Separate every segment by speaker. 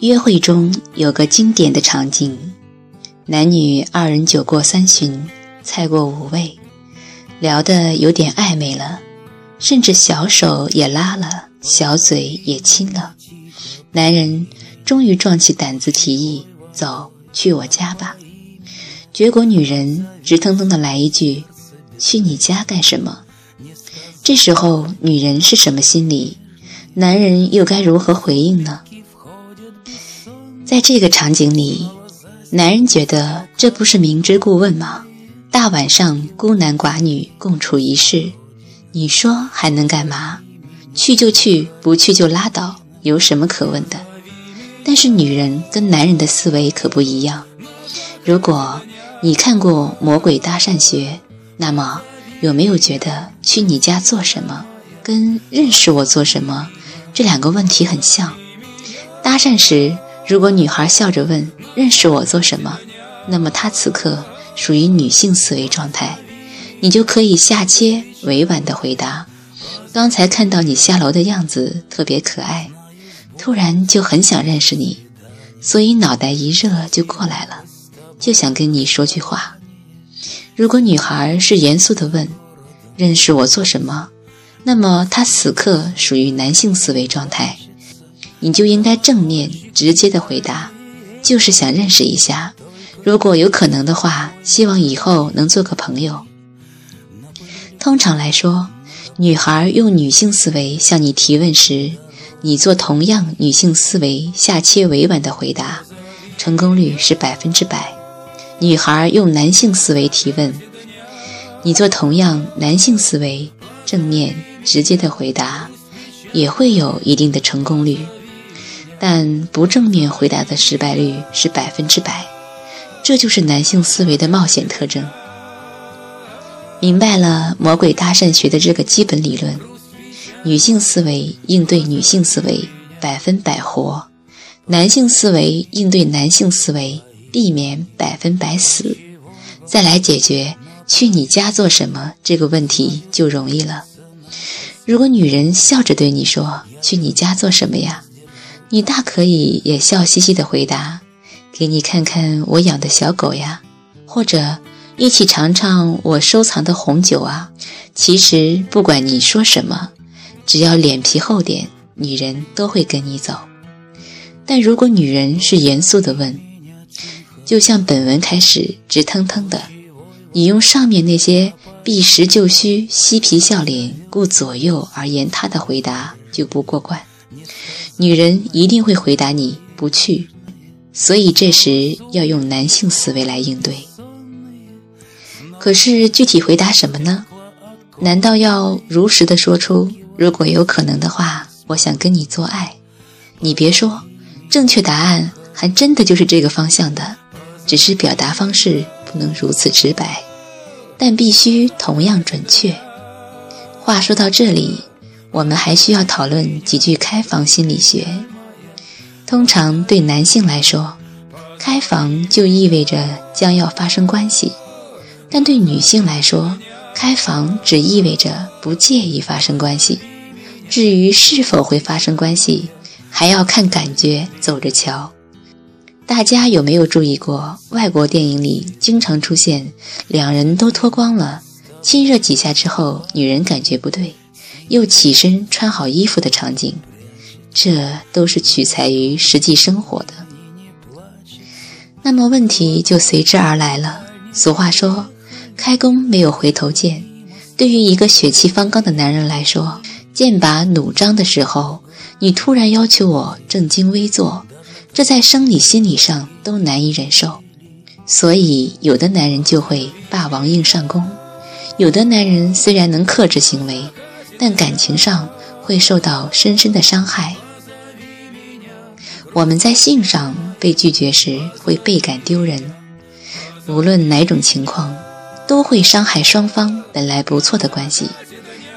Speaker 1: 约会中有个经典的场景，男女二人酒过三巡，菜过五味，聊得有点暧昧了，甚至小手也拉了，小嘴也亲了。男人终于壮起胆子提议：“走去我家吧。”结果女人直腾腾的来一句：“去你家干什么？”这时候女人是什么心理？男人又该如何回应呢？在这个场景里，男人觉得这不是明知故问吗？大晚上孤男寡女共处一室，你说还能干嘛？去就去，不去就拉倒，有什么可问的？但是女人跟男人的思维可不一样。如果你看过《魔鬼搭讪学》，那么有没有觉得去你家做什么，跟认识我做什么这两个问题很像？搭讪时。如果女孩笑着问“认识我做什么”，那么她此刻属于女性思维状态，你就可以下切委婉的回答：“刚才看到你下楼的样子特别可爱，突然就很想认识你，所以脑袋一热就过来了，就想跟你说句话。”如果女孩是严肃的问“认识我做什么”，那么她此刻属于男性思维状态。你就应该正面直接的回答，就是想认识一下，如果有可能的话，希望以后能做个朋友。通常来说，女孩用女性思维向你提问时，你做同样女性思维下切委婉的回答，成功率是百分之百。女孩用男性思维提问，你做同样男性思维正面直接的回答，也会有一定的成功率。但不正面回答的失败率是百分之百，这就是男性思维的冒险特征。明白了魔鬼搭讪学的这个基本理论，女性思维应对女性思维百分百活，男性思维应对男性思维避免百分百死，再来解决去你家做什么这个问题就容易了。如果女人笑着对你说：“去你家做什么呀？”你大可以也笑嘻嘻的回答：“给你看看我养的小狗呀，或者一起尝尝我收藏的红酒啊。”其实不管你说什么，只要脸皮厚点，女人都会跟你走。但如果女人是严肃的问，就像本文开始直腾腾的，你用上面那些避实就虚、嬉皮笑脸、顾左右而言他的回答就不过关。女人一定会回答你不去，所以这时要用男性思维来应对。可是具体回答什么呢？难道要如实的说出“如果有可能的话，我想跟你做爱”？你别说，正确答案还真的就是这个方向的，只是表达方式不能如此直白，但必须同样准确。话说到这里。我们还需要讨论几句开房心理学。通常对男性来说，开房就意味着将要发生关系；但对女性来说，开房只意味着不介意发生关系。至于是否会发生关系，还要看感觉，走着瞧。大家有没有注意过，外国电影里经常出现两人都脱光了，亲热几下之后，女人感觉不对。又起身穿好衣服的场景，这都是取材于实际生活的。那么问题就随之而来了。俗话说：“开弓没有回头箭。”对于一个血气方刚的男人来说，剑拔弩张的时候，你突然要求我正襟危坐，这在生理心理上都难以忍受。所以，有的男人就会霸王硬上弓，有的男人虽然能克制行为。但感情上会受到深深的伤害。我们在性上被拒绝时会倍感丢人，无论哪种情况，都会伤害双方本来不错的关系。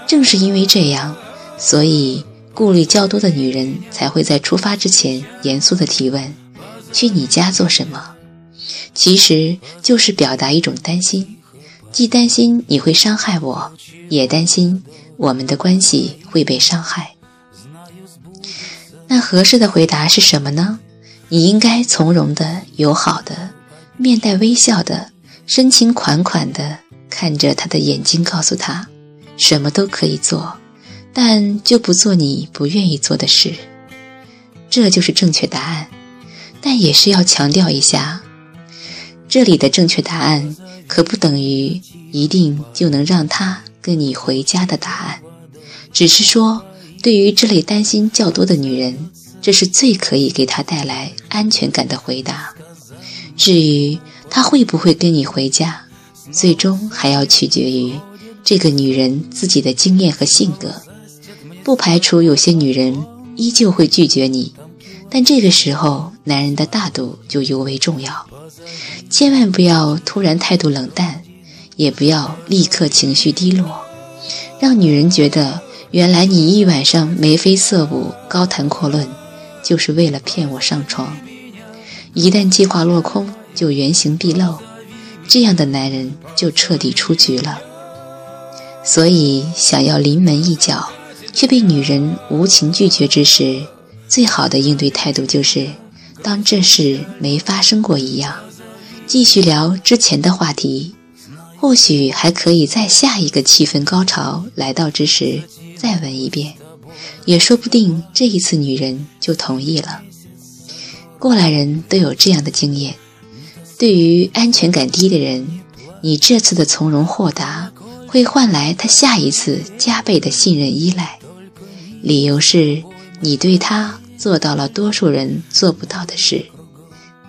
Speaker 1: 正是因为这样，所以顾虑较多的女人才会在出发之前严肃的提问：“去你家做什么？”其实就是表达一种担心，既担心你会伤害我，也担心。我们的关系会被伤害，那合适的回答是什么呢？你应该从容的、友好的、面带微笑的、深情款款的看着他的眼睛，告诉他，什么都可以做，但就不做你不愿意做的事。这就是正确答案。但也是要强调一下，这里的正确答案可不等于一定就能让他跟你回家的答案，只是说，对于这类担心较多的女人。这是最可以给她带来安全感的回答。至于她会不会跟你回家，最终还要取决于这个女人自己的经验和性格。不排除有些女人依旧会拒绝你，但这个时候男人的大度就尤为重要。千万不要突然态度冷淡，也不要立刻情绪低落，让女人觉得原来你一晚上眉飞色舞、高谈阔论。就是为了骗我上床，一旦计划落空，就原形毕露，这样的男人就彻底出局了。所以，想要临门一脚，却被女人无情拒绝之时，最好的应对态度就是当这事没发生过一样，继续聊之前的话题。或许还可以在下一个气氛高潮来到之时，再闻一遍。也说不定这一次女人就同意了。过来人都有这样的经验。对于安全感低的人，你这次的从容豁达会换来他下一次加倍的信任依赖。理由是你对他做到了多数人做不到的事，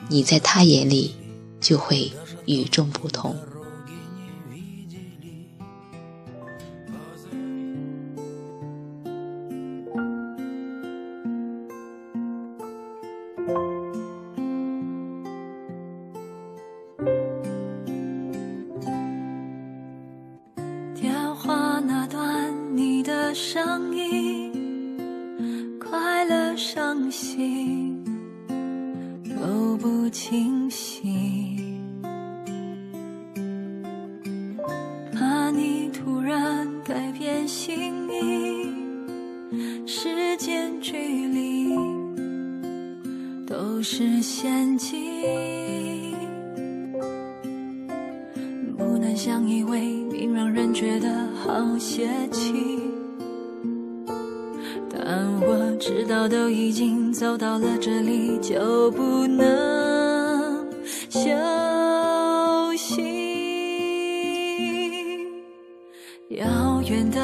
Speaker 1: 你在他眼里就会与众不同。
Speaker 2: 上瘾，快乐、伤心都不清晰，怕你突然改变心意，时间距离都是陷阱，不能相依为命，让人觉得好泄气。但我知道，都已经走到了这里，就不能。休息，遥远的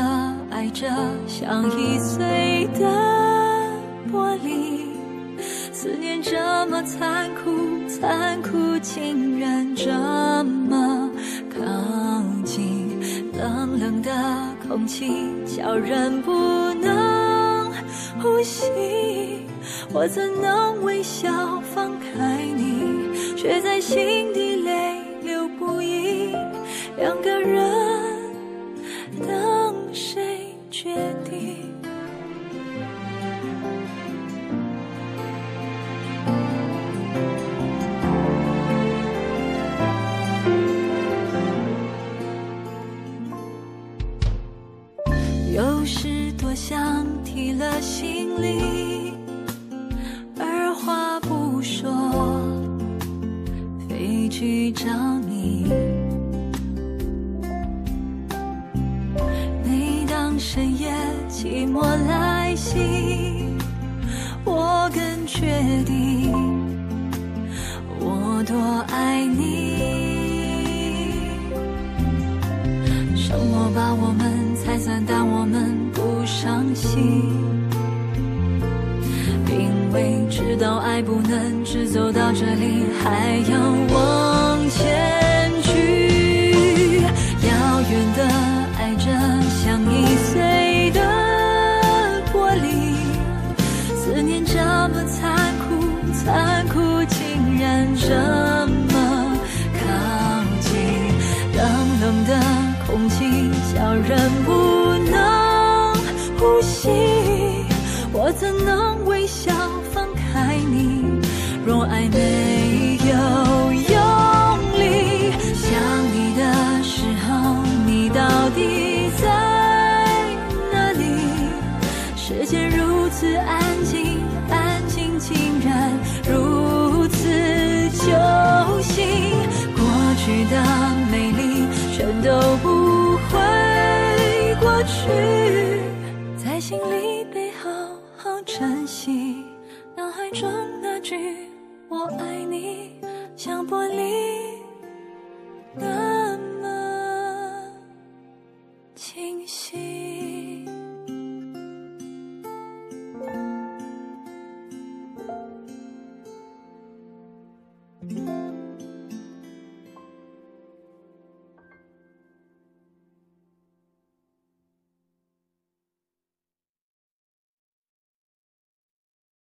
Speaker 2: 爱着，像易碎的玻璃。思念这么残酷，残酷竟然这么靠近。冷冷的空气，叫人不能呼吸。我怎能微笑放开你？却在心底泪流不已，两个人心，因。为知道爱不能只走到这里，还要往前去。遥远的爱着，像易碎的玻璃。思念这么残酷，残酷竟然这么靠近。冷冷的空气，叫人不怎能微笑？放开你，若爱没有用力，想你的时候，你到底在哪里？世界如此安静，安静竟然如。此揪心，过去的。晨曦，脑海中那句“我爱你”像玻璃。那